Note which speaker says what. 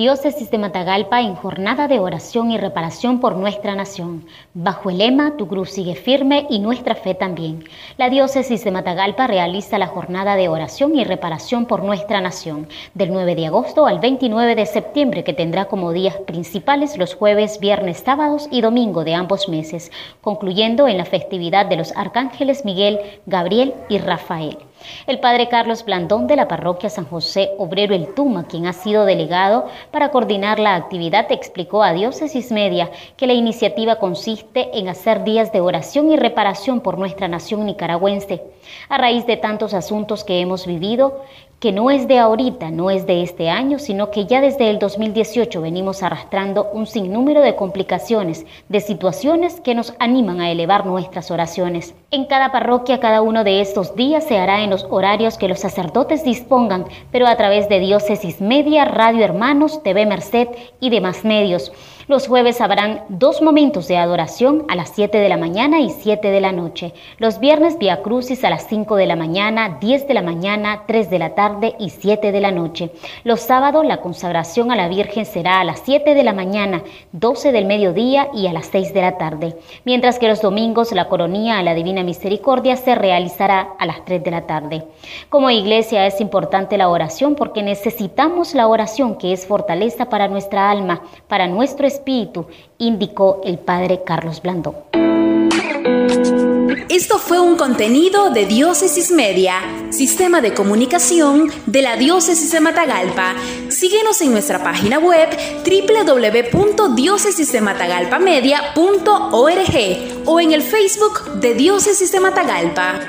Speaker 1: Diócesis de Matagalpa en jornada de oración y reparación por nuestra nación. Bajo el lema Tu cruz sigue firme y nuestra fe también. La Diócesis de Matagalpa realiza la jornada de oración y reparación por nuestra nación del 9 de agosto al 29 de septiembre que tendrá como días principales los jueves, viernes, sábados y domingo de ambos meses, concluyendo en la festividad de los arcángeles Miguel, Gabriel y Rafael. El padre Carlos Blandón de la parroquia San José Obrero El Tuma, quien ha sido delegado para coordinar la actividad, explicó a Diócesis Media que la iniciativa consiste en hacer días de oración y reparación por nuestra nación nicaragüense. A raíz de tantos asuntos que hemos vivido, que no es de ahorita, no es de este año, sino que ya desde el 2018 venimos arrastrando un sinnúmero de complicaciones, de situaciones que nos animan a elevar nuestras oraciones. En cada parroquia cada uno de estos días se hará los horarios que los sacerdotes dispongan, pero a través de Diócesis Media, Radio Hermanos, TV Merced y demás medios. Los jueves habrán dos momentos de adoración a las 7 de la mañana y 7 de la noche. Los viernes Via Crucis a las 5 de la mañana, 10 de la mañana, 3 de la tarde y 7 de la noche. Los sábados la consagración a la Virgen será a las 7 de la mañana, 12 del mediodía y a las 6 de la tarde. Mientras que los domingos la coronía a la Divina Misericordia se realizará a las 3 de la tarde. Como iglesia es importante la oración porque necesitamos la oración que es fortaleza para nuestra alma, para nuestro espíritu espíritu, indicó el padre Carlos Blandón.
Speaker 2: Esto fue un contenido de Diócesis Media, sistema de comunicación de la Diócesis de Matagalpa. Síguenos en nuestra página web www.diócesisdematagalpamedia.org o en el Facebook de Diócesis de Matagalpa.